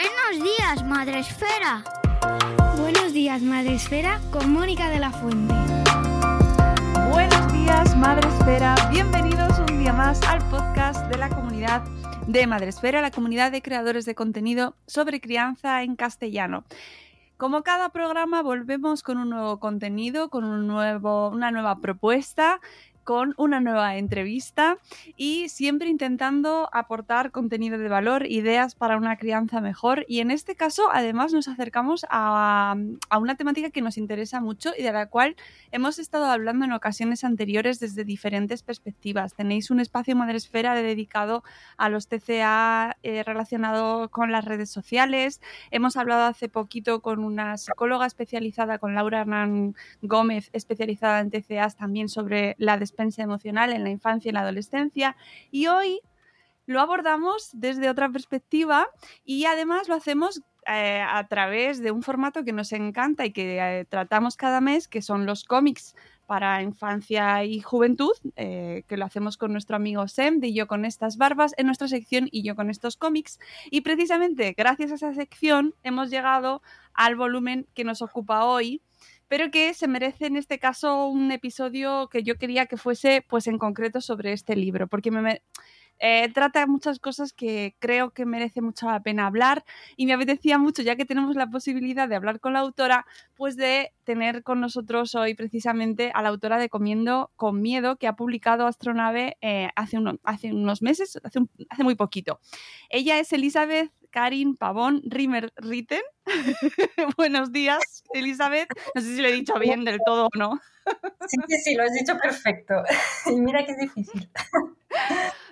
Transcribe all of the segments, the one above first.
Buenos días, Madre Esfera. Buenos días, Madre Esfera, con Mónica de la Fuente. Buenos días, Madre Esfera. Bienvenidos un día más al podcast de la comunidad de Madre Esfera, la comunidad de creadores de contenido sobre crianza en castellano. Como cada programa, volvemos con un nuevo contenido, con un nuevo, una nueva propuesta con una nueva entrevista y siempre intentando aportar contenido de valor, ideas para una crianza mejor. Y en este caso, además, nos acercamos a, una temática que nos interesa mucho y de la cual hemos estado hablando en ocasiones anteriores desde diferentes perspectivas. Tenéis un espacio Madresfera dedicado a los TCA eh, relacionado con las redes sociales. Hemos hablado hace poquito con una psicóloga especializada, con Laura Hernán Gómez, especializada en TCA también sobre la despensa emocional en la infancia y la adolescencia. Y hoy lo abordamos desde otra perspectiva y además lo hacemos eh, a través de un formato que nos encanta y que eh, tratamos cada mes, que son los cómics para infancia y juventud, eh, que lo hacemos con nuestro amigo Sem, de Yo con estas barbas, en nuestra sección y Yo con estos cómics. Y precisamente gracias a esa sección hemos llegado al volumen que nos ocupa hoy, pero que se merece en este caso un episodio que yo quería que fuese pues en concreto sobre este libro, porque me, eh, trata muchas cosas que creo que merece mucho la pena hablar y me apetecía mucho, ya que tenemos la posibilidad de hablar con la autora, pues de tener con nosotros hoy precisamente a la autora de Comiendo con Miedo, que ha publicado Astronave eh, hace, hace, unos meses, hace, hace muy poquito. Ella es Elizabeth Karin Pavón Rimmer Ritten. Buenos días, Elizabeth. No sé si lo he dicho bien del todo o no. sí, sí, sí, lo has dicho perfecto. Mira que es difícil.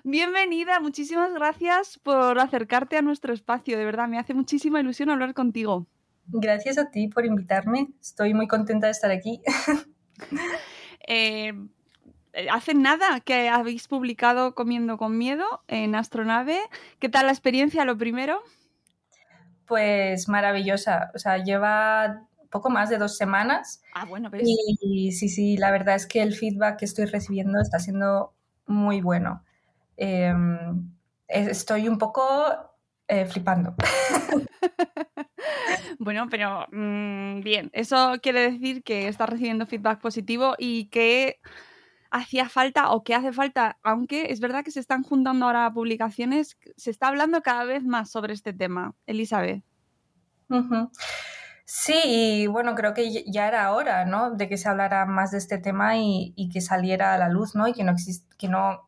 Bienvenida, muchísimas gracias por acercarte a nuestro espacio. De verdad, me hace muchísima ilusión hablar contigo. Gracias a ti por invitarme. Estoy muy contenta de estar aquí. Eh, hace nada que habéis publicado Comiendo con Miedo en Astronave. ¿Qué tal la experiencia, lo primero? Pues maravillosa. O sea, lleva poco más de dos semanas. Ah, bueno, ¿ves? Y, sí, sí, la verdad es que el feedback que estoy recibiendo está siendo muy bueno. Em, estoy un poco eh, flipando. bueno, pero mm, bien, eso quiere decir que estás recibiendo feedback positivo y que hacía falta o que hace falta, aunque es verdad que se están juntando ahora publicaciones, se está hablando cada vez más sobre este tema. Elizabeth. Sí, y bueno, creo que ya era hora, ¿no? De que se hablara más de este tema y, que saliera a la luz, ¿no? Y que no, que no,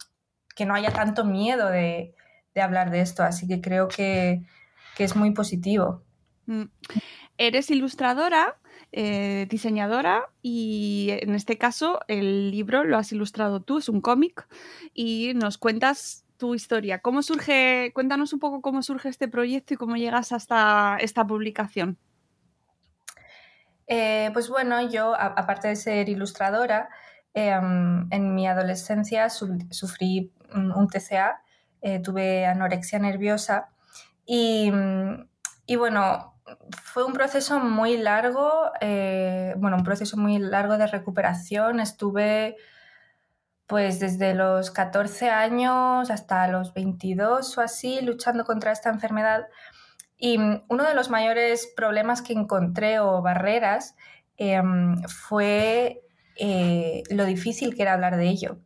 que no haya tanto miedo de, hablar de esto. Así que creo que, es muy positivo. Mm. Eres ilustradora, eh, diseñadora y en este caso el libro lo has ilustrado tú, es un cómic y nos cuentas tu historia. ¿Cómo surge? Cuéntanos un poco cómo surge este proyecto y cómo llegas hasta esta publicación. Eh, pues bueno, yo, aparte de ser ilustradora, em, en mi adolescencia sufrí un TCA, eh, tuve anorexia nerviosa y, bueno, fue un proceso muy largo, eh, bueno, un proceso muy largo de recuperación. Estuve pues desde los 14 años hasta los 22 o así luchando contra esta enfermedad y mm, uno de los mayores problemas que encontré o barreras em, fue eh, lo difícil que era hablar de ello.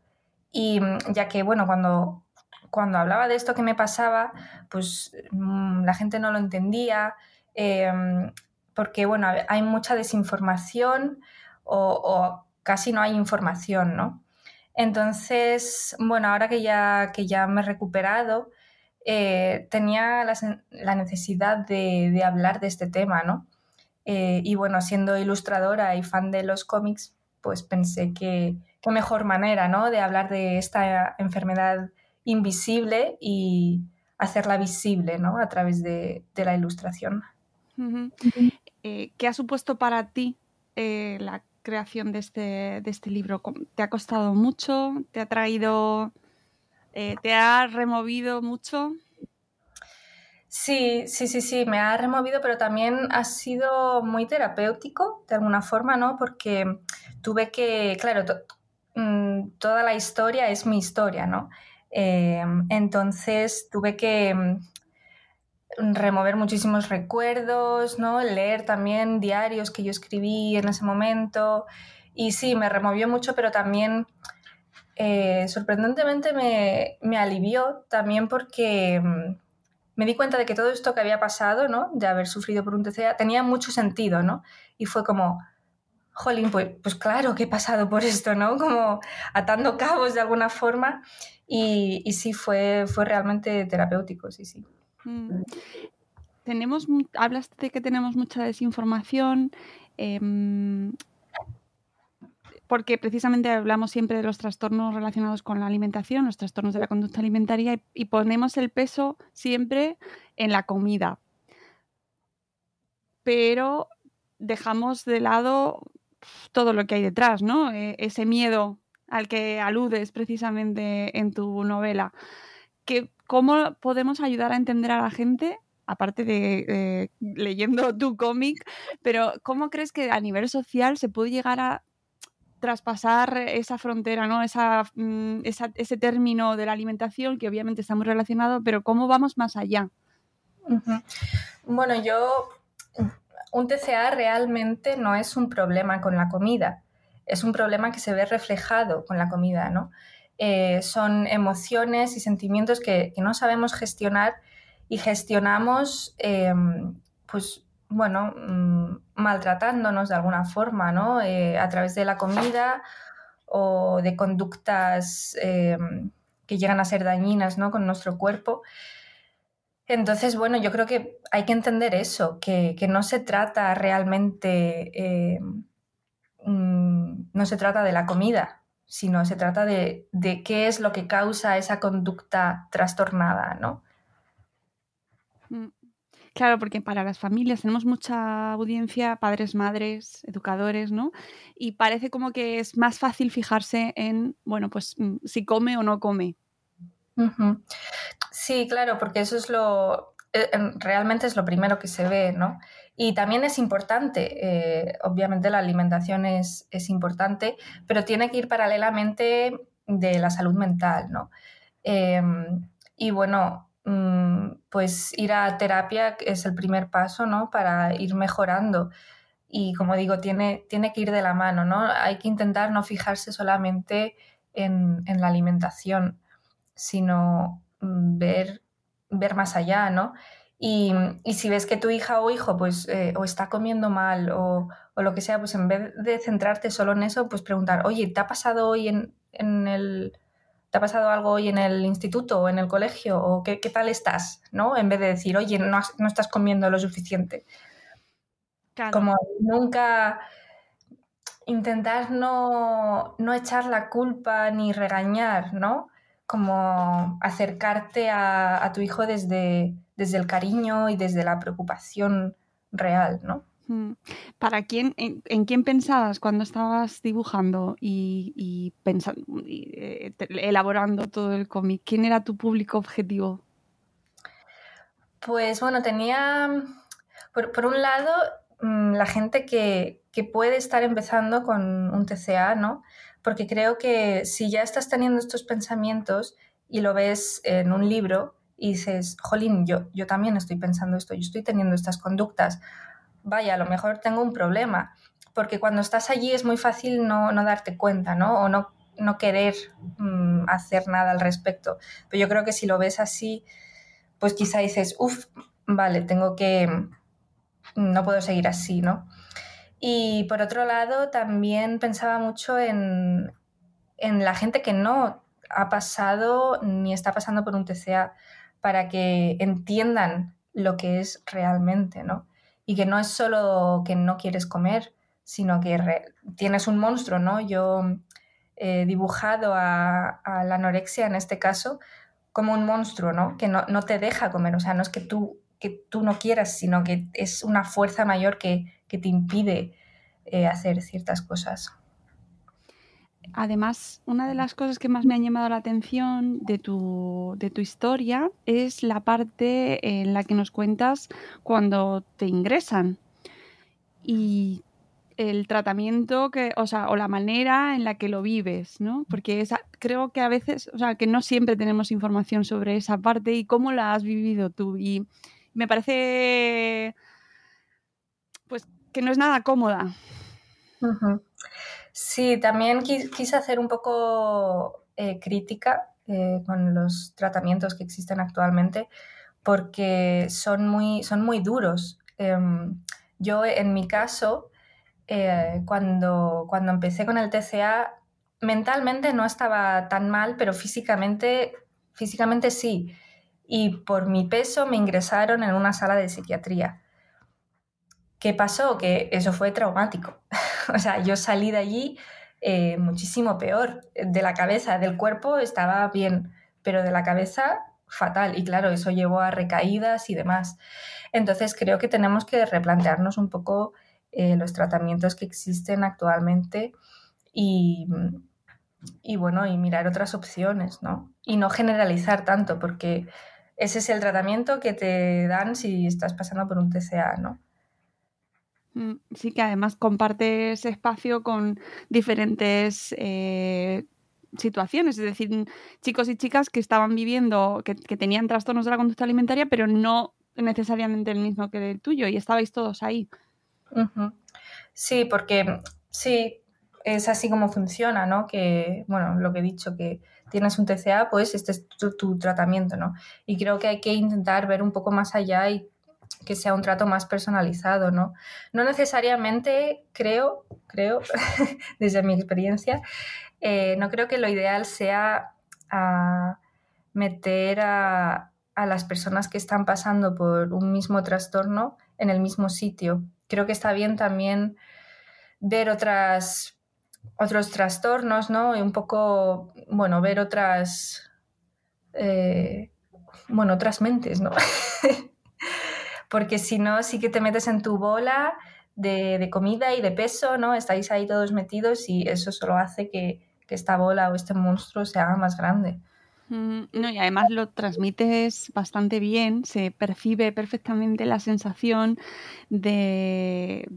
Y mm, ya que, bueno, cuando, cuando hablaba de esto que me pasaba, pues mm, la gente no lo entendía, em, porque, bueno, hay mucha desinformación o, o, casi no hay información, ¿no? Entonces, bueno, ahora que ya, que ya me he recuperado, eh, tenía la, necesidad de, hablar de este tema, ¿no? Eh, y bueno, siendo ilustradora y fan de los cómics, pues pensé que qué mejor manera, ¿no? De hablar de esta enfermedad invisible y hacerla visible, ¿no? A través de, la ilustración. Eh, ¿Qué ha supuesto para ti la creación de este, de este libro? ¿Te ha costado mucho? ¿Te ha traído eh, ¿Te ha removido mucho? Sí, sí, sí, sí, me ha removido, pero también ha sido muy terapéutico de alguna forma, ¿no? Porque tuve que, claro, mm, toda la historia es mi historia, ¿no? Em, entonces tuve que, remover muchísimos recuerdos, ¿no? Leer también diarios que yo escribí en ese momento. Y sí, me removió mucho, pero también eh, sorprendentemente me, me, alivió también porque mm, me di cuenta de que todo esto que había pasado, ¿no? De haber sufrido por un TCA, tenía mucho sentido, ¿no? Y fue como, jolín, pues, pues claro que he pasado por esto, ¿no? Como atando cabos de alguna forma. Y, y sí, fue, fue realmente terapéutico, sí, sí. Mm. Tenemos, hablas de que tenemos mucha desinformación, em, porque precisamente hablamos siempre de los trastornos relacionados con la alimentación, los trastornos de la conducta alimentaria, y, ponemos el peso siempre en la comida. Pero dejamos de lado todo lo que hay detrás, ¿no? E, ese miedo al que aludes precisamente en tu novela. ¿Cómo podemos ayudar a entender a la gente aparte de leyendo tu cómic, pero ¿cómo crees que a nivel social se puede llegar a traspasar esa frontera, ¿no? Mm, ese término de la alimentación, que obviamente está muy relacionado, pero ¿cómo vamos más allá? Bueno, yo, un TCA realmente no es un problema con la comida, es un problema que se ve reflejado con la comida, ¿no? Eh, son emociones y sentimientos que, no sabemos gestionar y gestionamos, em, pues, bueno, mm, maltratándonos de alguna forma, ¿no? Eh, a través de la comida o de conductas em, que llegan a ser dañinas, ¿no? Con nuestro cuerpo. Entonces, bueno, yo creo que hay que entender eso, que, no se trata realmente, em, mm, no se trata de la comida, sino se trata de, qué es lo que causa esa conducta trastornada, ¿no? Claro, porque para las familias tenemos mucha audiencia, padres, madres, educadores, ¿no? Y parece como que es más fácil fijarse en, bueno, pues mm, si come o no come. Sí, claro, porque eso es lo, eh, realmente es lo primero que se ve, ¿no? Y también es importante, eh, obviamente la alimentación es, importante, pero tiene que ir paralelamente de la salud mental, ¿no? Em, y bueno, pues ir a terapia es el primer paso, ¿no? Para ir mejorando. Y como digo, tiene, tiene que ir de la mano, ¿no? Hay que intentar no fijarse solamente en, en la alimentación, sino mm, ver ver más allá, ¿no? Y, si ves que tu hija o hijo pues eh, o está comiendo mal o, lo que sea, pues en vez de centrarte solo en eso, pues preguntar, oye, ¿te ha pasado hoy en, el... ¿Te ha pasado algo hoy en el instituto o en el colegio? ¿O qué, tal estás? ¿no? En vez de decir, oye, no, no estás comiendo lo suficiente. Como nunca intentar no, no, echar la culpa ni regañar, ¿no? como acercarte a, tu hijo desde, desde el cariño y desde la preocupación real, ¿no? Mm. ¿Para quién, en, quién pensabas cuando estabas dibujando y, pensando, eh, elaborando todo el cómic? ¿Quién era tu público objetivo? Pues bueno, tenía, por, un lado, mm, la gente que, puede estar empezando con un TCA, ¿no? porque creo que si ya estás teniendo estos pensamientos y lo ves en un libro y dices, jolín, yo, yo también estoy pensando esto, yo estoy teniendo estas conductas, vaya, a lo mejor tengo un problema, porque cuando estás allí es muy fácil no, darte cuenta, ¿no? O no, querer mm, hacer nada al respecto. Pero yo creo que si lo ves así, pues quizá dices, uff, vale, tengo que, no puedo seguir así, ¿no? Y por otro lado, también pensaba mucho en, la gente que no ha pasado ni está pasando por un TCA para que entiendan lo que es realmente, ¿no? Y que no es solo que no quieres comer, sino que tienes un monstruo, ¿no? Yo he dibujado a, la anorexia en este caso como un monstruo, ¿no? Que no, te deja comer, o sea, no es que tú, que tú no quieras, sino que es una fuerza mayor que, que te impide eh, hacer ciertas cosas. Además, una de las cosas que más me han llamado la atención de tu, de tu historia es la parte en la que nos cuentas cuando te ingresan y el tratamiento que, o sea, o la manera en la que lo vives, ¿no? Porque creo que a veces, o sea, que no siempre tenemos información sobre esa parte y cómo la has vivido tú. Y me parece pues que no es nada cómoda. Sí, también quise hacer un poco eh, crítica eh, con los tratamientos que existen actualmente porque son muy, son muy duros. Em, yo, en mi caso, eh, cuando, cuando empecé con el TCA, mentalmente no estaba tan mal, pero físicamente, físicamente sí. Y por mi peso me ingresaron en una sala de psiquiatría. ¿Qué pasó? Que eso fue traumático. o sea, yo salí de allí eh, muchísimo peor. De la cabeza, del cuerpo estaba bien, pero de la cabeza fatal. Y claro, eso llevó a recaídas y demás. Entonces creo que tenemos que replantearnos un poco eh, los tratamientos que existen actualmente y, y, bueno, y mirar otras opciones, ¿no? Y no generalizar tanto, porque ese es el tratamiento que te dan si estás pasando por un TCA, ¿no? Mm, sí, que además compartes espacio con diferentes eh, situaciones, es decir, chicos y chicas que estaban viviendo, que, tenían trastornos de la conducta alimentaria, pero no necesariamente el mismo que el tuyo, y estabais todos ahí. Sí, porque sí, es así como funciona, ¿no? Que, bueno, lo que he dicho, que tienes un TCA, pues este es tu, tu, tratamiento, ¿no? Y creo que hay que intentar ver un poco más allá y que sea un trato más personalizado, ¿no? No necesariamente creo, creo, desde mi experiencia, eh, no creo que lo ideal sea ah, meter a, las personas que están pasando por un mismo trastorno en el mismo sitio. Creo que está bien también ver otras, otros trastornos, ¿no? Y un poco, bueno, ver otras, eh, bueno, otras mentes, ¿no? Porque si no, sí que te metes en tu bola de, de, comida y de peso, ¿no? Estáis ahí todos metidos y eso solo hace que, que esta bola o este monstruo se haga más grande. Mm, no, y además lo transmites bastante bien, se percibe perfectamente la sensación de,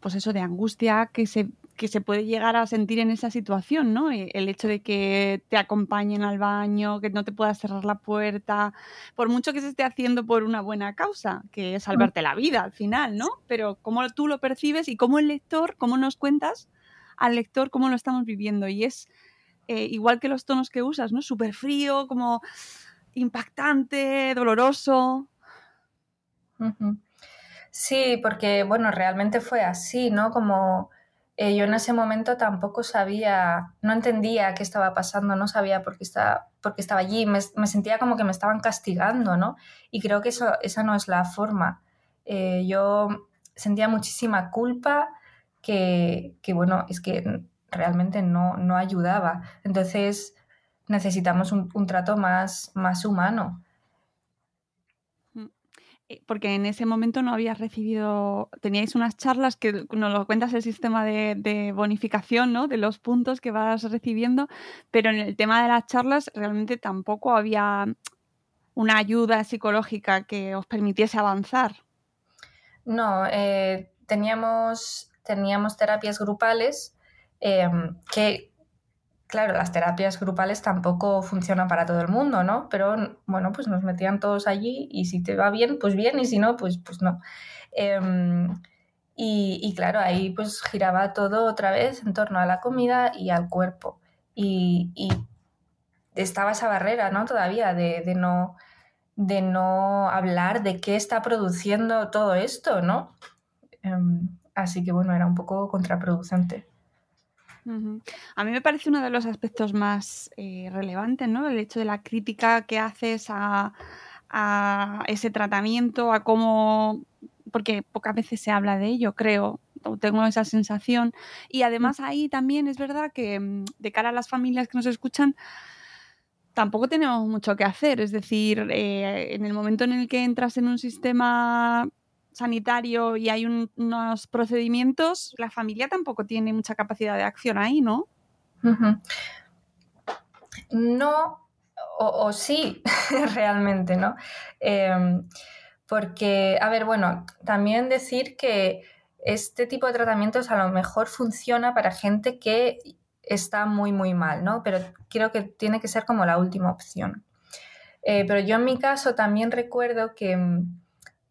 pues eso, de angustia que se, que se puede llegar a sentir en esa situación, ¿no? E, el hecho de que te acompañen al baño, que no te puedas cerrar la puerta, por mucho que se esté haciendo por una buena causa, que es salvarte la vida al final, ¿no? Pero cómo tú lo percibes y cómo el lector, cómo nos cuentas al lector cómo lo estamos viviendo. Y es eh, igual que los tonos que usas, ¿no? Súper frío, como impactante, doloroso. Sí, porque, bueno, realmente fue así, ¿no? Como eh, yo en ese momento tampoco sabía, no entendía qué estaba pasando, no sabía por qué estaba, por estaba allí, me, sentía como que me estaban castigando, ¿no? Y creo que eso, esa no es la forma. Eh, yo sentía muchísima culpa que, que, bueno, es que realmente no, no ayudaba. Entonces necesitamos un, trato más, más humano. Eh, porque en ese momento no habías recibido, teníais unas charlas que nos lo cuentas el sistema de, bonificación, ¿no? De los puntos que vas recibiendo, pero en el tema de las charlas realmente tampoco había una ayuda psicológica que os permitiese avanzar. No, eh, teníamos, teníamos terapias grupales Em, que, claro, las terapias grupales tampoco funcionan para todo el mundo, ¿no? Pero bueno, pues nos metían todos allí y si te va bien, pues bien, y si no, pues, pues no. Em, y, claro, ahí pues giraba todo otra vez en torno a la comida y al cuerpo. Y, estaba esa barrera, ¿no? Todavía de, no, de no hablar de qué está produciendo todo esto, ¿no? Em, así que bueno, era un poco contraproducente. A mí me parece uno de los aspectos más eh, relevantes, ¿no? El hecho de la crítica que haces a, ese tratamiento, a cómo. porque pocas veces se habla de ello, creo. Tengo esa sensación. Y además ahí también es verdad que mm, de cara a las familias que nos escuchan, tampoco tenemos mucho que hacer. Es decir, eh, en el momento en el que entras en un sistema sanitario y hay unos procedimientos, la familia tampoco tiene mucha capacidad de acción ahí, ¿no? No, o, sí, realmente, ¿no? Em, porque, a ver, bueno, también decir que este tipo de tratamientos a lo mejor funciona para gente que está muy, muy mal, ¿no? Pero creo que tiene que ser como la última opción. Eh, pero yo en mi caso también recuerdo que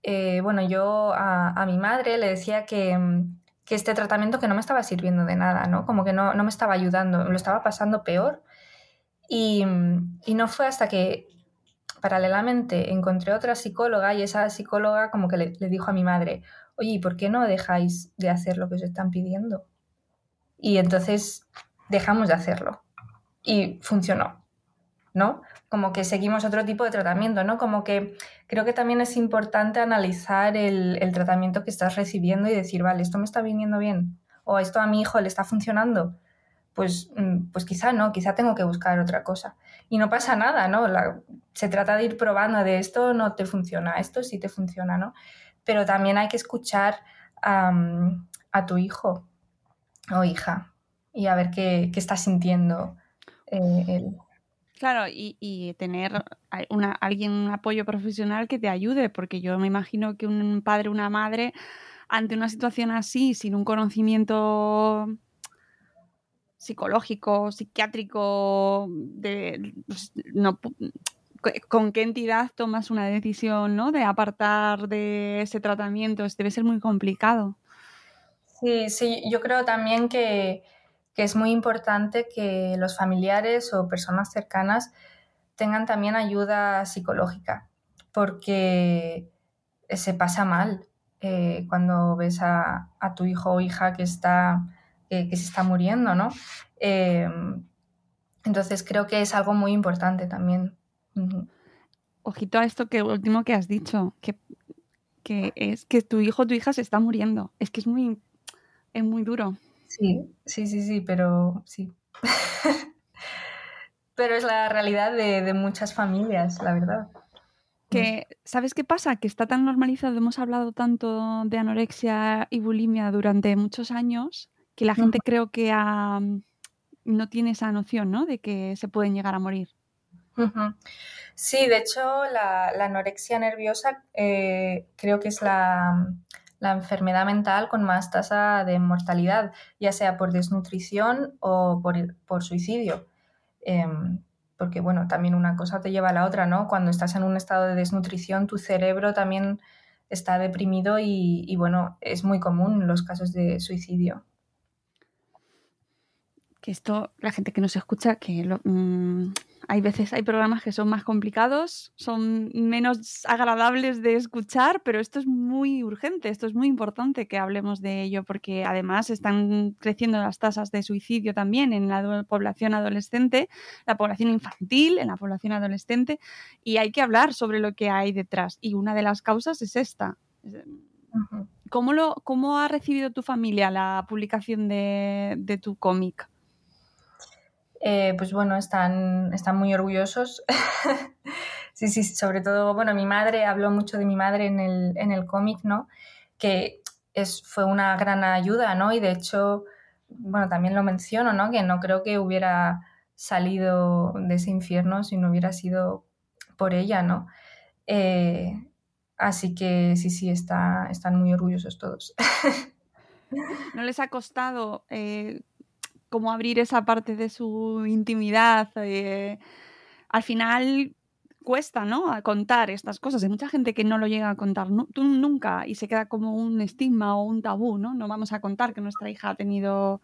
eh, bueno, yo a, mi madre le decía que, que, este tratamiento que no me estaba sirviendo de nada, ¿no? Como que no, no me estaba ayudando, lo estaba pasando peor. Y, y no fue hasta que paralelamente encontré otra psicóloga y esa psicóloga como que le, dijo a mi madre, oye, ¿y por qué no dejáis de hacer lo que os están pidiendo? Y entonces dejamos de hacerlo. Y funcionó, ¿no? Como que seguimos otro tipo de tratamiento, ¿no? Como que creo que también es importante analizar el, tratamiento que estás recibiendo y decir, vale, esto me está viniendo bien, o esto a mi hijo le está funcionando. Pues, mm, pues quizá no, quizá tengo que buscar otra cosa. Y no pasa nada, ¿no? se trata de ir probando de esto no te funciona, esto sí te funciona, ¿no? Pero también hay que escuchar a tu hijo o hija y a ver qué, está sintiendo eh, él. Claro, y, tener una, alguien, un apoyo profesional que te ayude, porque yo me imagino que un padre una madre, ante una situación así, sin un conocimiento psicológico, psiquiátrico, de, pues, no, ¿con qué entidad tomas una decisión ¿no? de apartar de ese tratamiento? Debe ser muy complicado. Sí, sí, yo creo también que, que es muy importante que los familiares o personas cercanas tengan también ayuda psicológica, porque se pasa mal eh, cuando ves a, tu hijo o hija que, está, que se está muriendo, ¿no? Eh, entonces creo que es algo muy importante también. Ojito a esto que último que has dicho, que, que es que tu hijo o tu hija se está muriendo. Es que es muy, es muy duro. Sí, sí, sí, sí, pero sí. pero es la realidad de, muchas familias, la verdad. Que, ¿sabes qué pasa? Que está tan normalizado, hemos hablado tanto de anorexia y bulimia durante muchos años, que la gente creo que no tiene esa noción, ¿no? De que se pueden llegar a morir. Sí, de hecho, la, anorexia nerviosa eh, creo que es la, la enfermedad mental con más tasa de mortalidad, ya sea por desnutrición o por, suicidio. Em, porque, bueno, también una cosa te lleva a la otra, ¿no? Cuando estás en un estado de desnutrición, tu cerebro también está deprimido y, bueno, es muy común los casos de suicidio. Que esto, la gente que nos escucha, que lo, mm, hay veces, hay programas que son más complicados, son menos agradables de escuchar, pero esto es muy urgente, esto es muy importante que hablemos de ello, porque además están creciendo las tasas de suicidio también en la población adolescente, la población infantil, en la población adolescente, y hay que hablar sobre lo que hay detrás. Y una de las causas es esta. ¿Cómo, lo, cómo ha recibido tu familia la publicación de, de tu cómic? Eh, pues bueno, están, están muy orgullosos. sí, sí, sobre todo, bueno, mi madre, habló mucho de mi madre en el, en el cómic, ¿no? Que es, fue una gran ayuda, ¿no? Y de hecho, bueno, también lo menciono, ¿no? Que no creo que hubiera salido de ese infierno si no hubiera sido por ella, ¿no? Eh, así que sí, sí, está, están muy orgullosos todos. ¿No les ha costado eh, cómo abrir esa parte de su intimidad. Eh, al final cuesta, ¿no? A contar estas cosas. Hay mucha gente que no lo llega a contar tú nunca y se queda como un estigma o un tabú, ¿no? No vamos a contar que nuestra hija ha tenido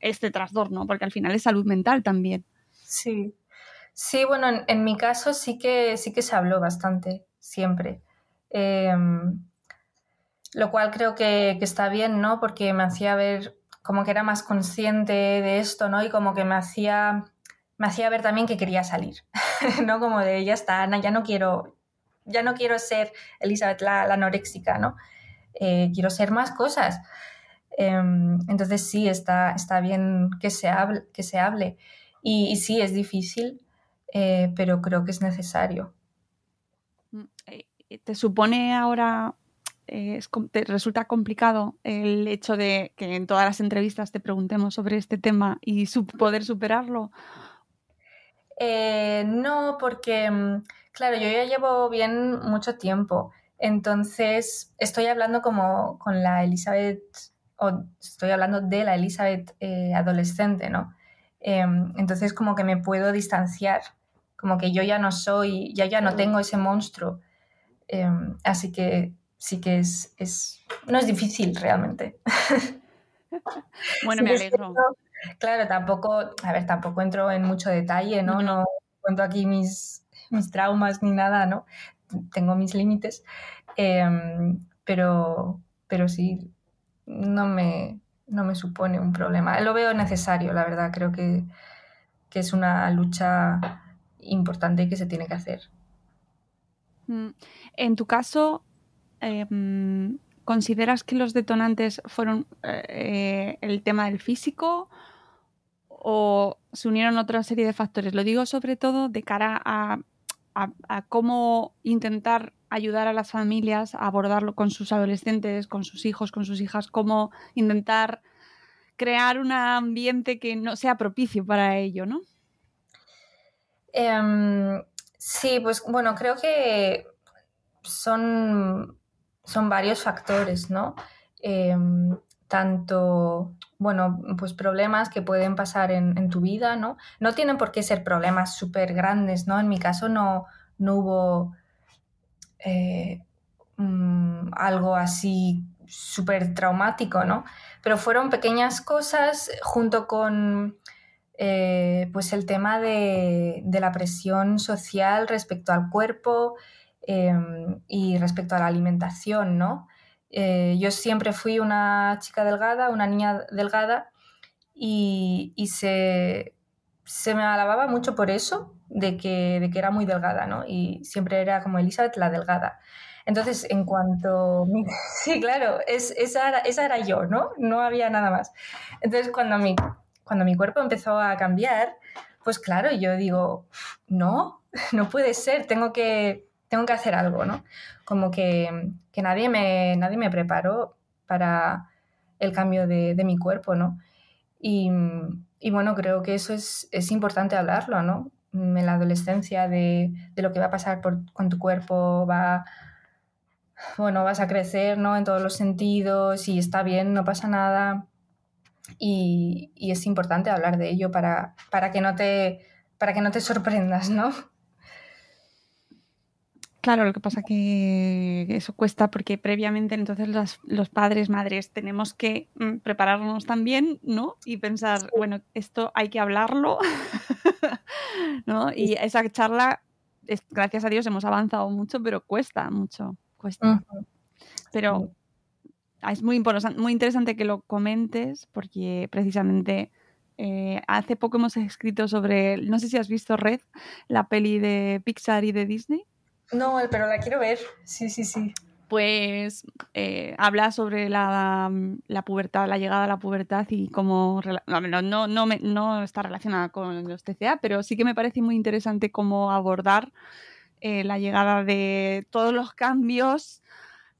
este trastorno, porque al final es salud mental también. Sí. Sí, bueno, en, mi caso sí que sí que se habló bastante, siempre. Em, lo cual creo que, que, está bien, ¿no? Porque me hacía ver como que era más consciente de esto, ¿no? Y como que me hacía, me hacía ver también que quería salir, ¿no? Como de, ya está, Ana, ya no quiero, ya no quiero ser Elizabeth la, anoréxica, ¿no? Eh, quiero ser más cosas. Em, entonces sí, está, está bien que se hable. Que se hable. Y, sí, es difícil, eh, pero creo que es necesario. Mm, eh, ¿Te supone ahora te resulta complicado el hecho de que en todas las entrevistas te preguntemos sobre este tema y poder superarlo? Eh, no, porque, mm, claro, yo ya llevo bien mucho tiempo. Entonces, estoy hablando como con la Elizabeth, o estoy hablando de la Elizabeth eh, adolescente, ¿no? Em, entonces, como que me puedo distanciar, como que yo ya no soy, ya ya no tengo ese monstruo. Em, así que sí que es, es, no es difícil realmente. Bueno, me alegro. claro, tampoco, a ver, tampoco entro en mucho detalle, ¿no? No, cuento aquí mis, mis traumas ni nada, ¿no? Tengo mis límites, em, pero, pero sí, no me, no me supone un problema. Lo veo necesario, la verdad, creo que, que es una lucha importante que se tiene que hacer. Mm. En tu caso, em, ¿consideras que los detonantes fueron eh, el tema del físico o se unieron otra serie de factores? Lo digo sobre todo de cara a, cómo intentar ayudar a las familias a abordarlo con sus adolescentes, con sus hijos, con sus hijas, cómo intentar crear un ambiente que no sea propicio para ello, ¿no? Em, sí, pues bueno, creo que son, son varios factores, ¿no? Em, tanto, bueno, pues problemas que pueden pasar en, tu vida, ¿no? No tienen por qué ser problemas súper grandes, ¿no? En mi caso no, no hubo eh, mm, algo así súper traumático, ¿no? Pero fueron pequeñas cosas junto con eh, pues el tema de, la presión social respecto al cuerpo em, y respecto a la alimentación, ¿no? Eh, yo siempre fui una chica delgada, una niña delgada y, se, me alababa mucho por eso, de que, de que era muy delgada, ¿no? Y siempre era como Elizabeth la delgada. Entonces, en cuanto... Sí, claro, es, esa, era, esa, era, yo, ¿no? No había nada más. Entonces, cuando mi, cuando mi cuerpo empezó a cambiar, pues claro, yo digo, no, no puede ser, tengo que, tengo que hacer algo, ¿no? Como que, que nadie, me, nadie me preparó para el cambio de, de mi cuerpo, ¿no? Y, y, bueno, creo que eso es, es, importante hablarlo, ¿no? En la adolescencia de, de lo que va a pasar por, con tu cuerpo, va, bueno, vas a crecer, ¿no? En todos los sentidos y está bien, no pasa nada y, es importante hablar de ello para, para, que no te, para que no te sorprendas, ¿no? Claro, lo que pasa que eso cuesta porque previamente entonces los, padres, madres, tenemos que mm, prepararnos también, ¿no? Y pensar, bueno, esto hay que hablarlo, ¿no? Y esa charla, gracias a Dios hemos avanzado mucho, pero cuesta mucho, cuesta. Pero es muy, muy interesante que lo comentes porque precisamente eh, hace poco hemos escrito sobre, no sé si has visto Red, la peli de Pixar y de Disney. No, pero la quiero ver, sí, sí, sí. Pues eh, habla sobre la, la, pubertad, la llegada a la pubertad y cómo... No, no, no, no está relacionada con los TCA, pero sí que me parece muy interesante cómo abordar eh, la llegada de todos los cambios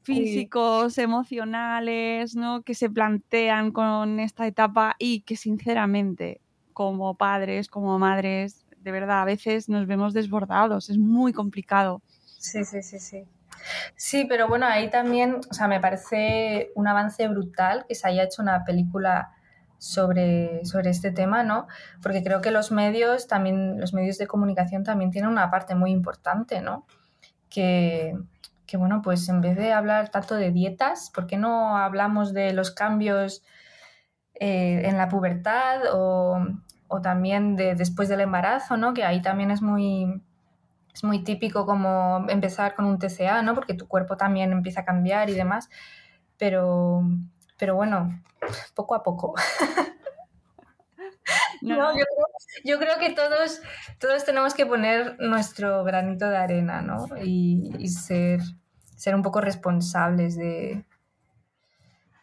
físicos, emocionales, ¿no? Que se plantean con esta etapa y que sinceramente, como padres, como madres, de verdad, a veces nos vemos desbordados, es muy complicado. Sí, sí, sí, sí. Sí, pero bueno, ahí también, o sea, me parece un avance brutal que se haya hecho una película sobre, sobre este tema, ¿no? Porque creo que los medios también, los medios de comunicación también tienen una parte muy importante, ¿no? Que, que bueno, pues en vez de hablar tanto de dietas, ¿por qué no hablamos de los cambios eh, en la pubertad o, también de después del embarazo, ¿no? Que ahí también es muy, es muy típico como empezar con un TCA, ¿no? Porque tu cuerpo también empieza a cambiar y demás. Pero, pero bueno, poco a poco. No, yo, creo, que todos, todos tenemos que poner nuestro granito de arena, ¿no? Y, ser, ser un poco responsables de,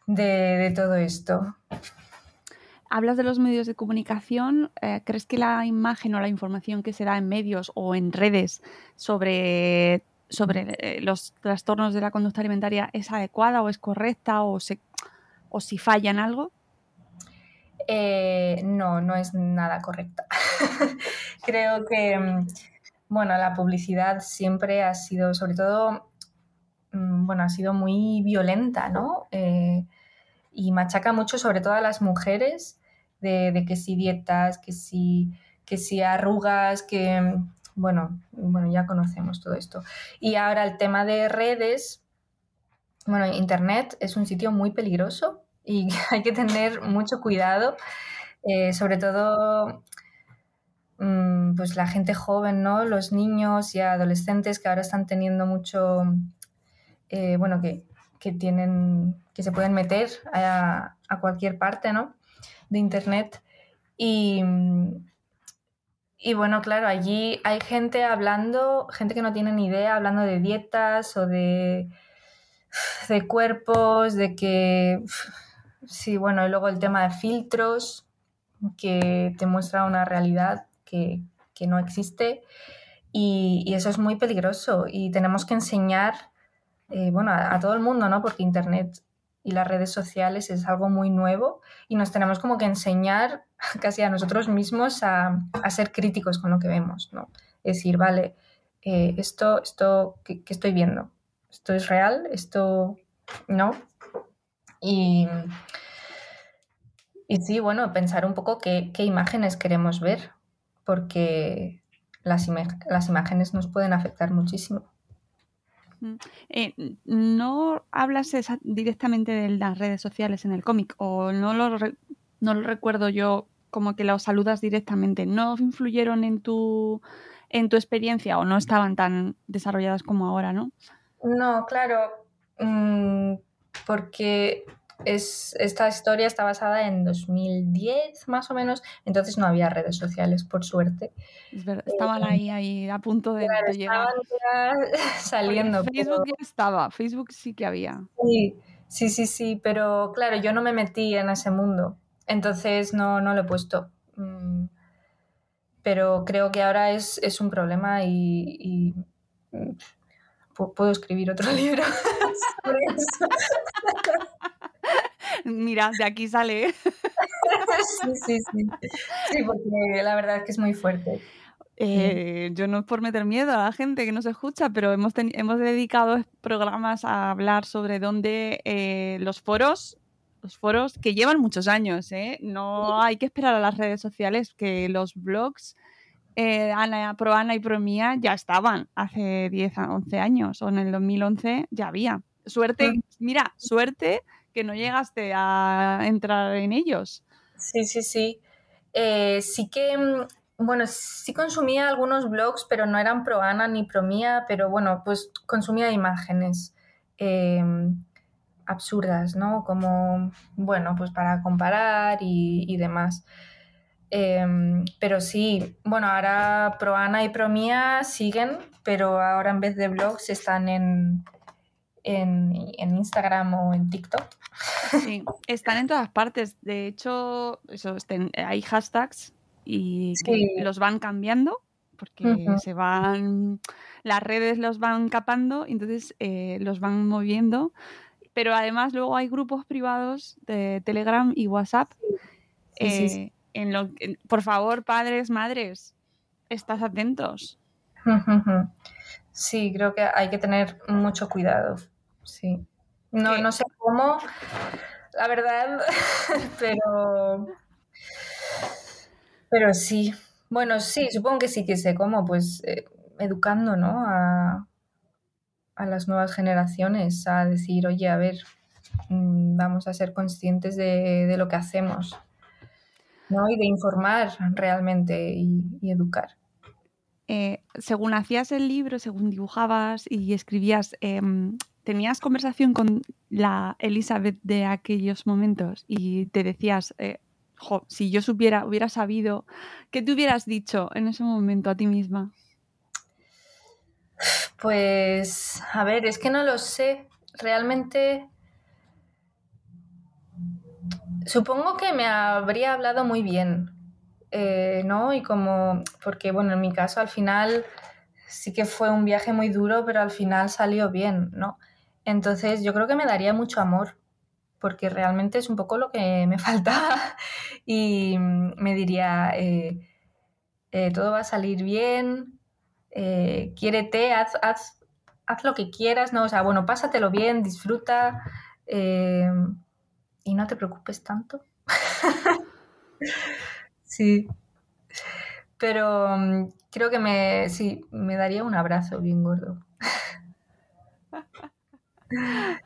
de, todo esto. Hablas de los medios de comunicación. Eh, ¿Crees que la imagen o la información que se da en medios o en redes sobre, sobre eh, los trastornos de la conducta alimentaria es adecuada o es correcta o, si falla en algo? Eh, no, no es nada correcta. Creo que, mm, bueno, la publicidad siempre ha sido, sobre todo, mm, bueno, ha sido muy violenta, ¿no? Y machaca mucho, sobre todo a las mujeres, de, que si dietas, que si, que si arrugas, que, bueno, bueno, ya conocemos todo esto. Y ahora el tema de redes, bueno, Internet es un sitio muy peligroso y hay que tener mucho cuidado, eh, sobre todo mm, pues la gente joven, ¿no? Los niños y adolescentes que ahora están teniendo mucho, eh, bueno, que, tienen, que se pueden meter a, a cualquier parte, ¿no? De Internet. Y, y bueno, claro, allí hay gente hablando, gente que no tiene ni idea, hablando de dietas o de, de cuerpos, de que, sí, bueno, y luego el tema de filtros, que te muestra una realidad que, no existe. Y, eso es muy peligroso y tenemos que enseñar, eh, bueno, a, a, todo el mundo, ¿no? Porque Internet y las redes sociales es algo muy nuevo y nos tenemos como que enseñar casi a nosotros mismos a, ser críticos con lo que vemos, ¿no? Es decir, vale, eh, esto, esto que, estoy viendo, esto es real, esto no. Y, y sí, bueno, pensar un poco qué, imágenes queremos ver, porque las, las imágenes nos pueden afectar muchísimo. Eh, ¿No hablas directamente de las redes sociales en el cómic o no lo, no lo recuerdo yo como que lo saludas directamente? ¿No influyeron en tu, en tu experiencia o no estaban tan desarrolladas como ahora, no? No, claro, mm, porque es, esta historia está basada en 2010 más o menos, entonces no había redes sociales, por suerte. estaban ahí, ahí a punto de, llegar. saliendo. Facebook ya estaba, Facebook sí que había. Sí, sí, sí, sí, pero claro, yo no me metí en ese mundo, entonces no, no lo he puesto. Mm, pero creo que ahora es, un problema y, mm, puedo escribir otro libro Mira, de aquí sale. sí, sí, sí. Sí, porque la verdad es que es muy fuerte. Eh, yo no es por meter miedo a la gente que nos escucha, pero hemos, hemos dedicado programas a hablar sobre dónde eh, los foros, los foros que llevan muchos años, ¿eh? no hay que esperar a las redes sociales, que los blogs Ana, Pro Ana y Pro Mía ya estaban hace 10, 11 años o en el 2011 ya había. Suerte, mira, suerte que no llegaste a entrar en ellos. Sí, sí, sí. Eh, sí que, mm, bueno, sí consumía algunos blogs, pero no eran pro Ana ni pro mía, pero bueno, pues consumía imágenes em, absurdas, ¿no? Como, bueno, pues para comparar y, demás. Em, pero sí, bueno, ahora pro Ana y pro mía siguen, pero ahora en vez de blogs están en, en, Instagram o en TikTok. Sí, están en todas partes. De hecho, eso, hay hashtags y los van cambiando porque se van, las redes los van capando, entonces eh, los van moviendo. Pero además luego hay grupos privados de Telegram y WhatsApp. Eh, en lo, por favor, padres, madres, estás atentos. Sí, creo que hay que tener mucho cuidado sí. No, no sé cómo, la verdad, pero, pero sí. Bueno, sí, supongo que sí que sé cómo, pues eh, educando, ¿no? A, las nuevas generaciones, a decir, oye, a ver, mm, vamos a ser conscientes de, lo que hacemos, ¿no? Y de informar realmente y, educar. Eh, según hacías el libro, según dibujabas y escribías, em, tenías conversación con la Elizabeth de aquellos momentos y te decías, eh, si yo supiera, hubiera sabido, ¿qué te hubieras dicho en ese momento a ti misma? Pues, a ver, es que no lo sé. Realmente, supongo que me habría hablado muy bien, eh, ¿no? Y como, porque, bueno, en mi caso al final sí que fue un viaje muy duro, pero al final salió bien, ¿no? Entonces yo creo que me daría mucho amor, porque realmente es un poco lo que me faltaba y me diría, eh, eh, todo va a salir bien, eh, quiérete, haz, haz, haz, lo que quieras, ¿no? O sea, bueno, pásatelo bien, disfruta y no te preocupes tanto. sí. Pero mm, creo que me, sí, me daría un abrazo bien gordo.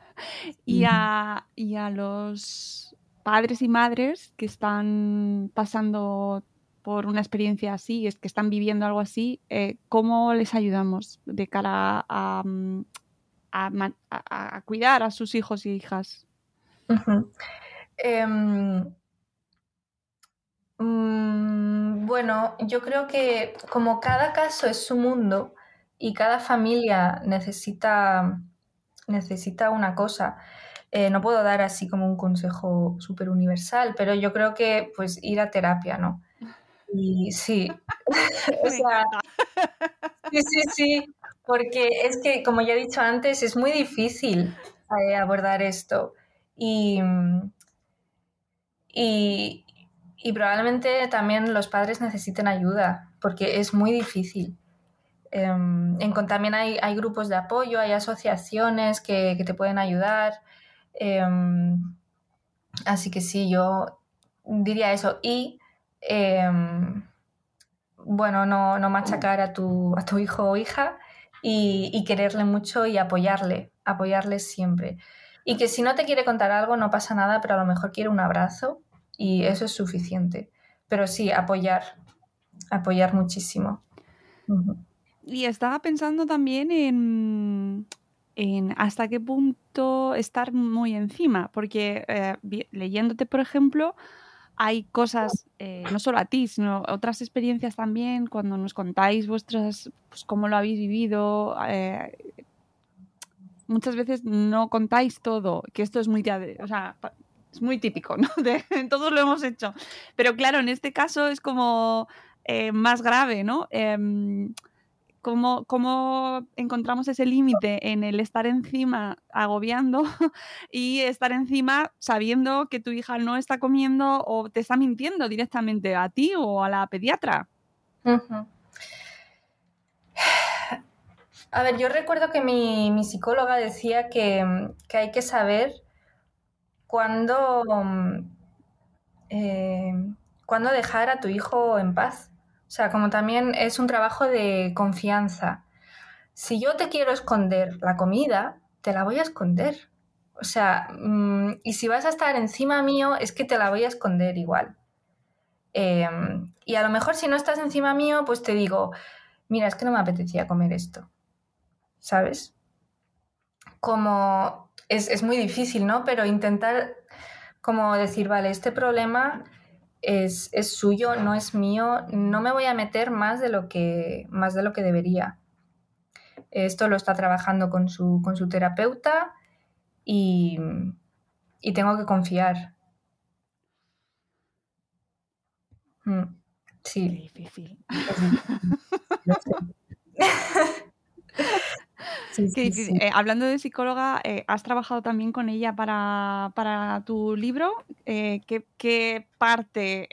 y, a, y a los padres y madres que están pasando por una experiencia así, es que están viviendo algo así, eh, ¿cómo les ayudamos de cara a, mm, a, cuidar a sus hijos y hijas? Mm, bueno, yo creo que como cada caso es su mundo y cada familia necesita, necesita una cosa, eh, no puedo dar así como un consejo súper universal, pero yo creo que pues ir a terapia, ¿no? Y sí, sí, sí, sí, porque es que, como ya he dicho antes, es muy difícil eh, abordar esto. Y, y, probablemente también los padres necesiten ayuda, porque es muy difícil. Em, en, también hay, hay, grupos de apoyo, hay asociaciones que, que te pueden ayudar. Em, así que sí, yo diría eso. Y em, bueno, no, no, machacar a tu, a tu hijo o hija y, y, quererle mucho y apoyarle, apoyarle siempre. Y que si no te quiere contar algo no pasa nada, pero a lo mejor quiere un abrazo y eso es suficiente. Pero sí, apoyar, apoyar muchísimo. Y estaba pensando también en, en hasta qué punto estar muy encima, porque eh, leyéndote, por ejemplo, hay cosas, eh, no solo a ti, sino otras experiencias también, cuando nos contáis vuestras, pues cómo lo habéis vivido. Eh, muchas veces no contáis todo, que esto es muy, o sea, es muy típico, ¿no? todos lo hemos hecho. Pero claro, en este caso es como más grave, ¿no? Em, cómo, encontramos ese límite en el estar encima agobiando y estar encima sabiendo que tu hija no está comiendo o te está mintiendo directamente a ti o a la pediatra. A ver, yo recuerdo que mi, psicóloga decía que, hay que saber cuándo, eh, cuándo dejar a tu hijo en paz. O sea, como también es un trabajo de confianza. Si yo te quiero esconder la comida, te la voy a esconder. O sea, mm, y si vas a estar encima mío, es que te la voy a esconder igual. Em, y a lo mejor si no estás encima mío, pues te digo, mira, es que no me apetecía comer esto. ¿Sabes? Como es, es muy difícil, ¿no? Pero intentar como decir, vale, este problema es, suyo, no es mío, no me voy a meter más de lo que, más de lo que debería. Esto lo está trabajando con su, con su terapeuta y, tengo que confiar. Mm, sí. difícil. Eh, hablando de psicóloga, eh, ¿has trabajado también con ella para, tu libro? Eh, ¿qué, parte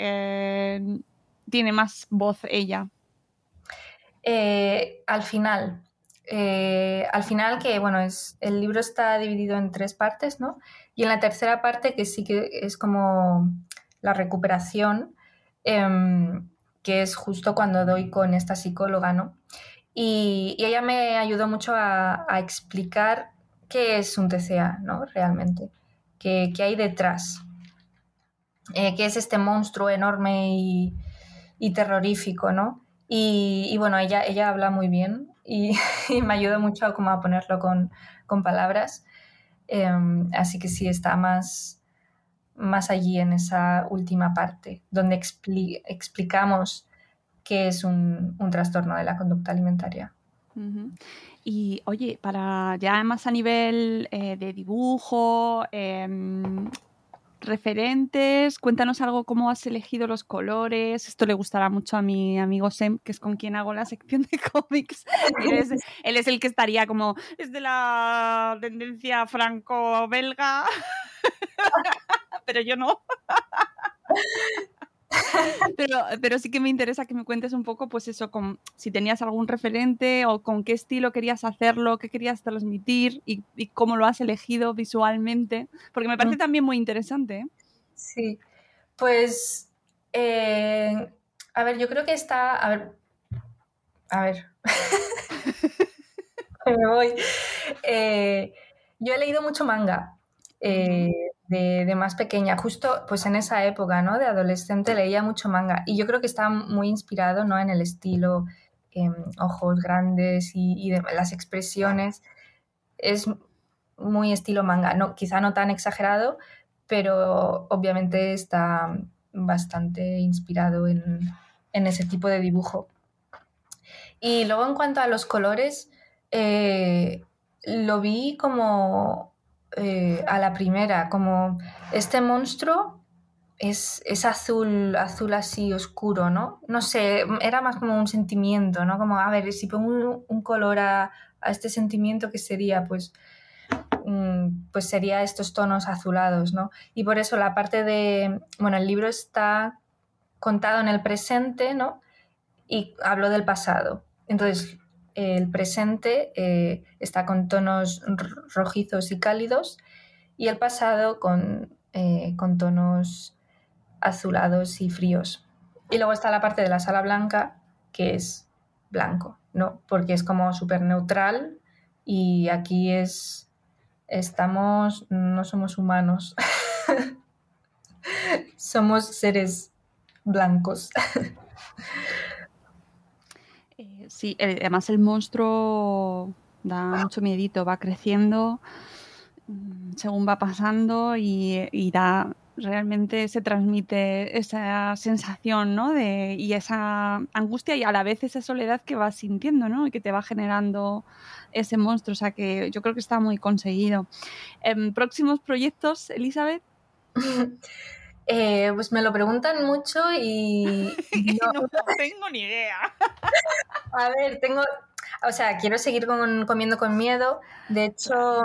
tiene más voz ella? al final. al final, que bueno, es, el libro está dividido en tres partes, ¿no? Y en la tercera parte, que sí que es como la recuperación, em, que es justo cuando doy con esta psicóloga, ¿no? Y, ella me ayudó mucho a, explicar qué es un TCA, ¿no? Realmente, qué, hay detrás, eh, qué es este monstruo enorme y, terrorífico, ¿no? Y, bueno, ella, habla muy bien y, me ayudó mucho a, a ponerlo con, palabras. Em, así que sí, está más, más allí en esa última parte, donde explicamos qué es un, trastorno de la conducta alimentaria. Y oye, para ya más a nivel eh, de dibujo, em, referentes, cuéntanos algo cómo has elegido los colores. Esto le gustará mucho a mi amigo Sem, que es con quien hago la sección de cómics. él, es, el que estaría como, es de la tendencia franco-belga, pero yo no. pero, sí que me interesa que me cuentes un poco, pues eso, con, si tenías algún referente o con qué estilo querías hacerlo, qué querías transmitir y, cómo lo has elegido visualmente, porque me parece mm. también muy interesante. ¿eh? Sí, pues, eh, a ver, yo creo que está, a ver, a ver, me voy. Eh, Yo he leído mucho manga eh, de, más pequeña, justo pues en esa época, ¿no? De adolescente leía mucho manga y yo creo que está muy inspirado, ¿no? En el estilo, em, ojos grandes y, las expresiones. Es muy estilo manga, no, quizá no tan exagerado, pero obviamente está bastante inspirado en, ese tipo de dibujo. Y luego en cuanto a los colores, eh, lo vi como eh, a la primera, como este monstruo es, azul, azul así oscuro, ¿no? No sé, era más como un sentimiento, ¿no? Como, a ver, si pongo un, color a, a, este sentimiento, ¿qué sería? Pues Mm, pues sería estos tonos azulados, ¿no? Y por eso la parte de, bueno, el libro está contado en el presente, ¿no? Y hablo del pasado. Entonces, el presente eh, está con tonos rojizos y cálidos y el pasado con, eh, con tonos azulados y fríos. Y luego está la parte de la sala blanca, que es blanco, ¿no? Porque es como súper neutral y aquí es estamos, no somos humanos, somos seres blancos. Eh, sí, además el monstruo da mucho miedito, va creciendo mm, según va pasando y, da realmente se transmite esa sensación ¿no? de, y esa angustia y a la vez esa soledad que vas sintiendo ¿no? y que te va generando ese monstruo. O sea que yo creo que está muy conseguido. ¿En próximos proyectos, Elizabeth? Eh, pues me lo preguntan mucho y no, tengo ni idea. A ver, tengo, o sea, quiero seguir comiendo con miedo. De hecho,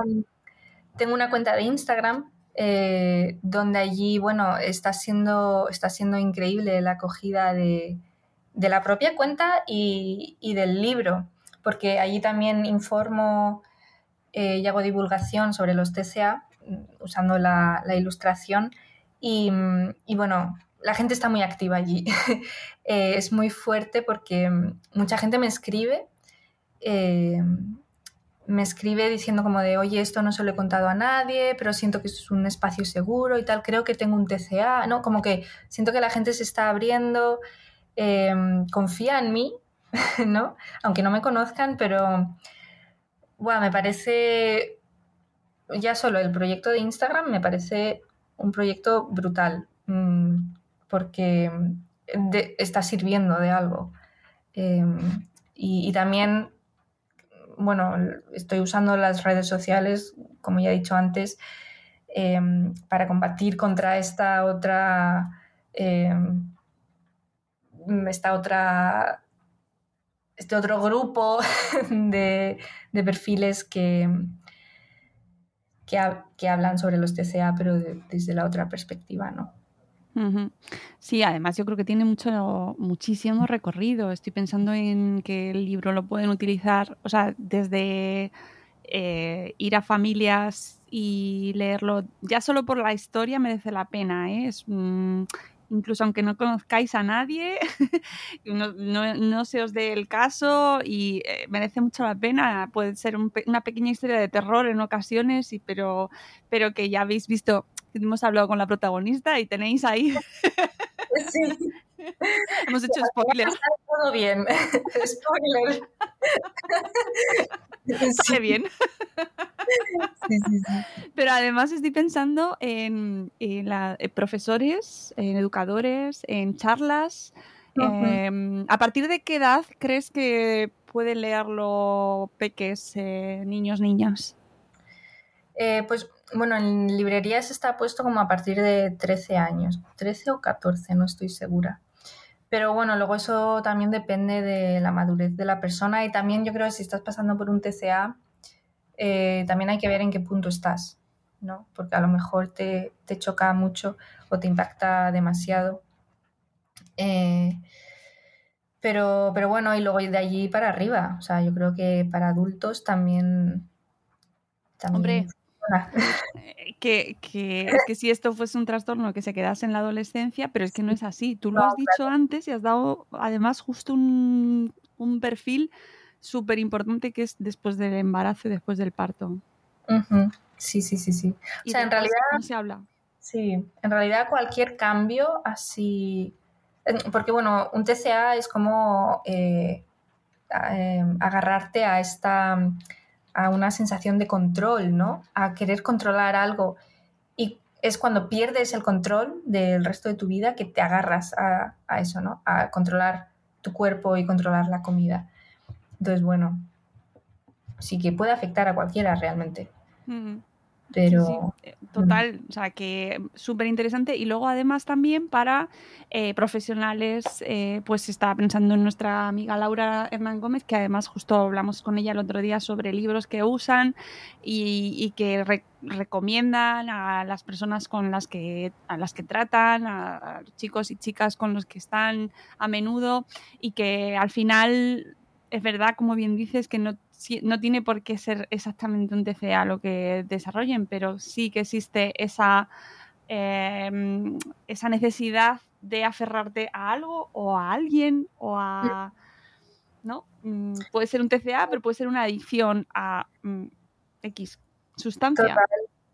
tengo una cuenta de Instagram eh, donde allí, bueno, está siendo, está siendo increíble la acogida de, la propia cuenta y, y, del libro porque allí también informo eh, y hago divulgación sobre los TCA mm, usando la, ilustración y, bueno, la gente está muy activa allí. Eh, es muy fuerte porque mm, mucha gente me escribe, eh, me escribe diciendo como de, oye, esto no se lo he contado a nadie, pero siento que es un espacio seguro y tal, creo que tengo un TCA, ¿no? Como que siento que la gente se está abriendo, confía en mí ¿no? Aunque no me conozcan, pero bueno, me parece, ya solo el proyecto de Instagram me parece un proyecto brutal, mm, porque está sirviendo de algo. Em, y, también, bueno, estoy usando las redes sociales, como ya he dicho antes, em, para combatir contra esta otra, em, esta otra este otro grupo de, perfiles que, que, hablan sobre los TCA, pero desde la otra perspectiva, ¿no? Sí, además yo creo que tiene mucho, muchísimo recorrido. Estoy pensando en que el libro lo pueden utilizar, o sea, desde eh, ir a familias y leerlo, ya solo por la historia merece la pena. ¿eh? Es, incluso aunque no conozcáis a nadie, no, no, se os dé el caso y eh, merece mucho la pena. Puede ser una pequeña historia de terror en ocasiones, y, pero, pero que ya habéis visto, hemos hablado con la protagonista y tenéis ahí. Sí. Hemos hecho spoilers. todo bien. Spoiler. Sí. bien. Pero además estoy pensando en, profesores, en educadores, en charlas. Em, ¿A partir de qué edad crees que pueden leerlo peques, eh, niños, niñas? Eh, pues bueno, en librerías está puesto como a partir de 13 años, 13 o 14, no estoy segura. Pero bueno, luego eso también depende de la madurez de la persona y también yo creo que si estás pasando por un TCA, eh, también hay que ver en qué punto estás, ¿no? Porque a lo mejor te, choca mucho o te impacta demasiado. Eh, pero, pero bueno, y luego de allí para arriba, o sea, yo creo que para adultos también... también eh, que, que, que, si esto fuese un trastorno que se quedase en la adolescencia, pero es que no es así. Tú lo has dicho antes y has dado además justo un, un perfil súper importante que es después del embarazo y después del parto. Sí, sí, sí, sí. O sea, en realidad... ¿Cómo se habla? Sí, en realidad cualquier cambio así... Porque bueno, un TCA es como eh, em, agarrarte a esta a una sensación de control, ¿no? A querer controlar algo. Y es cuando pierdes el control del resto de tu vida que te agarras a, eso, ¿no? A controlar tu cuerpo y controlar la comida. Entonces, bueno, sí que puede afectar a cualquiera realmente. Pero. Eh, total, o sea que súper interesante. Y luego, además, también para eh, profesionales, eh, pues estaba pensando en nuestra amiga Laura Hernán Gómez, que además justo hablamos con ella el otro día sobre libros que usan y, que recomiendan a las personas con las que, a las que tratan, a chicos y chicas con los que están a menudo, y que al final es verdad, como bien dices, que no no tiene por qué ser exactamente un TCA lo que desarrollen, pero sí que existe esa, em, esa necesidad de aferrarte a algo o a alguien o a... ¿no? Mm, puede ser un TCA, pero puede ser una adicción a mm, X sustancia.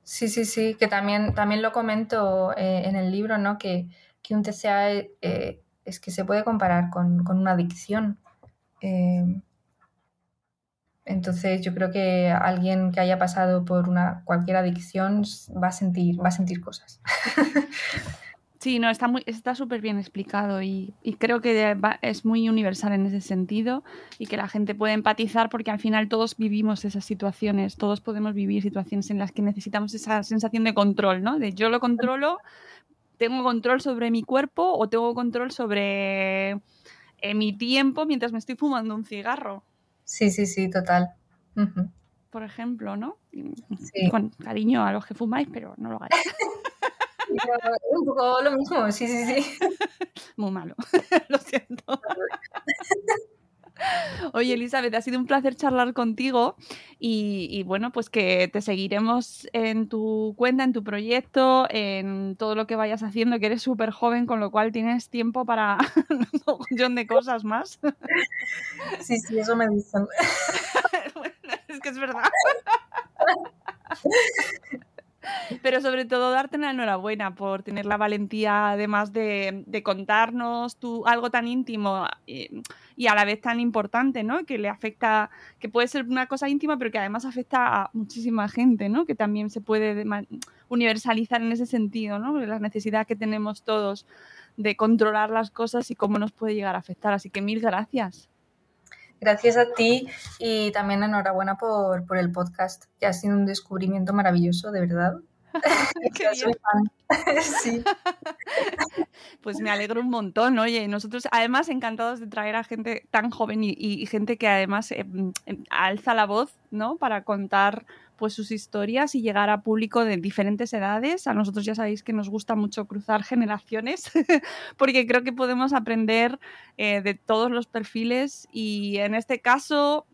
Sí, sí, sí, que también, también lo comento eh, en el libro, ¿no? Que, un TCA eh, es que se puede comparar con, con una adicción. Em, entonces yo creo que alguien que haya pasado por una cualquier adicción va a sentir, va a sentir cosas. Sí, no, está muy, está súper bien explicado y, creo que es muy universal en ese sentido y que la gente puede empatizar porque al final todos vivimos esas situaciones, todos podemos vivir situaciones en las que necesitamos esa sensación de control, ¿no? De yo lo controlo, tengo control sobre mi cuerpo o tengo control sobre eh, mi tiempo mientras me estoy fumando un cigarro. Sí, sí, sí, total. Por ejemplo, ¿no? Con cariño a los que fumáis, pero no lo hagáis. un poco lo mismo, sí, sí, sí. Muy malo, lo siento. Oye, Elizabeth, ha sido un placer charlar contigo y, bueno, pues que te seguiremos en tu cuenta, en tu proyecto, en todo lo que vayas haciendo, que eres súper joven, con lo cual tienes tiempo para un millón de cosas más. Sí, sí, eso me dicen. es que es verdad. Pero sobre todo darte una enhorabuena por tener la valentía, además de, contarnos tú algo tan íntimo y, a la vez tan importante, ¿no? Que le afecta, que puede ser una cosa íntima, pero que además afecta a muchísima gente, ¿no? Que también se puede universalizar en ese sentido, ¿no? La necesidad que tenemos todos de controlar las cosas y cómo nos puede llegar a afectar. Así que mil gracias. Gracias a ti y también enhorabuena por, por el podcast, que ha sido un descubrimiento maravilloso, de verdad. sí. Pues me alegro un montón, oye. Nosotros, además, encantados de traer a gente tan joven y, gente que además eh, em, alza la voz, ¿no? Para contar pues sus historias y llegar a público de diferentes edades. A nosotros ya sabéis que nos gusta mucho cruzar generaciones, porque creo que podemos aprender eh, de todos los perfiles y en este caso,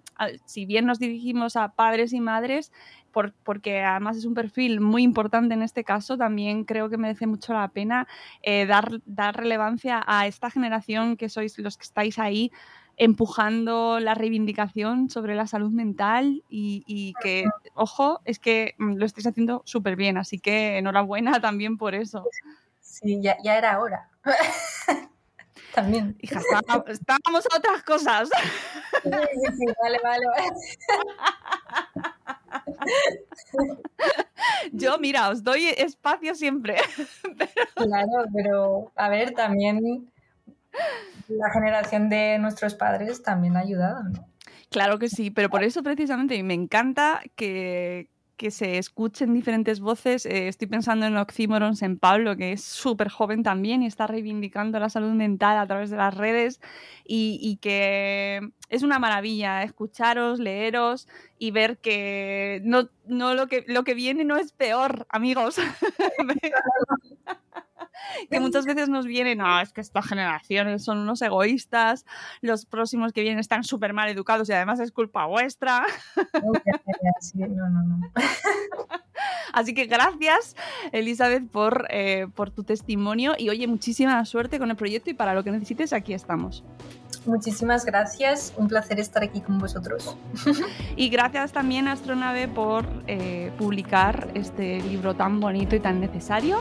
si bien nos dirigimos a padres y madres, porque además es un perfil muy importante en este caso, también creo que merece mucho la pena eh, dar, dar relevancia a esta generación que sois los que estáis ahí empujando la reivindicación sobre la salud mental y, que, ojo, es que mm, lo estáis haciendo súper bien, así que enhorabuena también por eso. Sí, ya, era hora. también. Hija, estábamos, a otras cosas. Sí, sí, vale, vale. Yo, mira, os doy espacio siempre. Claro, pero a ver, también la generación de nuestros padres también ha ayudado, ¿no? Claro que sí, pero por eso precisamente me encanta que, que se escuchen diferentes voces. Eh, estoy pensando en Oxymorons, en Pablo, que es súper joven también y está reivindicando la salud mental a través de las redes y, que es una maravilla escucharos, leeros y ver que no, no lo, que, lo que viene no es peor, amigos. que muchas veces nos vienen, no, es que estas generaciones son unos egoístas, los próximos que vienen están súper mal educados y además es culpa vuestra. Así que gracias, Elizabeth, por, eh, por tu testimonio y oye, muchísima suerte con el proyecto y para lo que necesites, aquí estamos. Muchísimas gracias. Un placer estar aquí con vosotros. Y gracias también a Astronave por eh, publicar este libro tan bonito y tan necesario.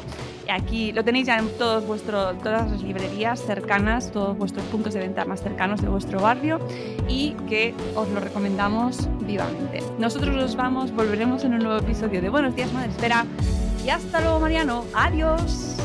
Aquí lo tenéis ya en todos vuestro, todas las librerías cercanas, todos vuestros puntos de venta más cercanos de vuestro barrio y que os lo recomendamos vivamente. Nosotros nos vamos, volveremos en un nuevo episodio de Buenos Días Madre Espera y hasta luego Mariano. Adiós.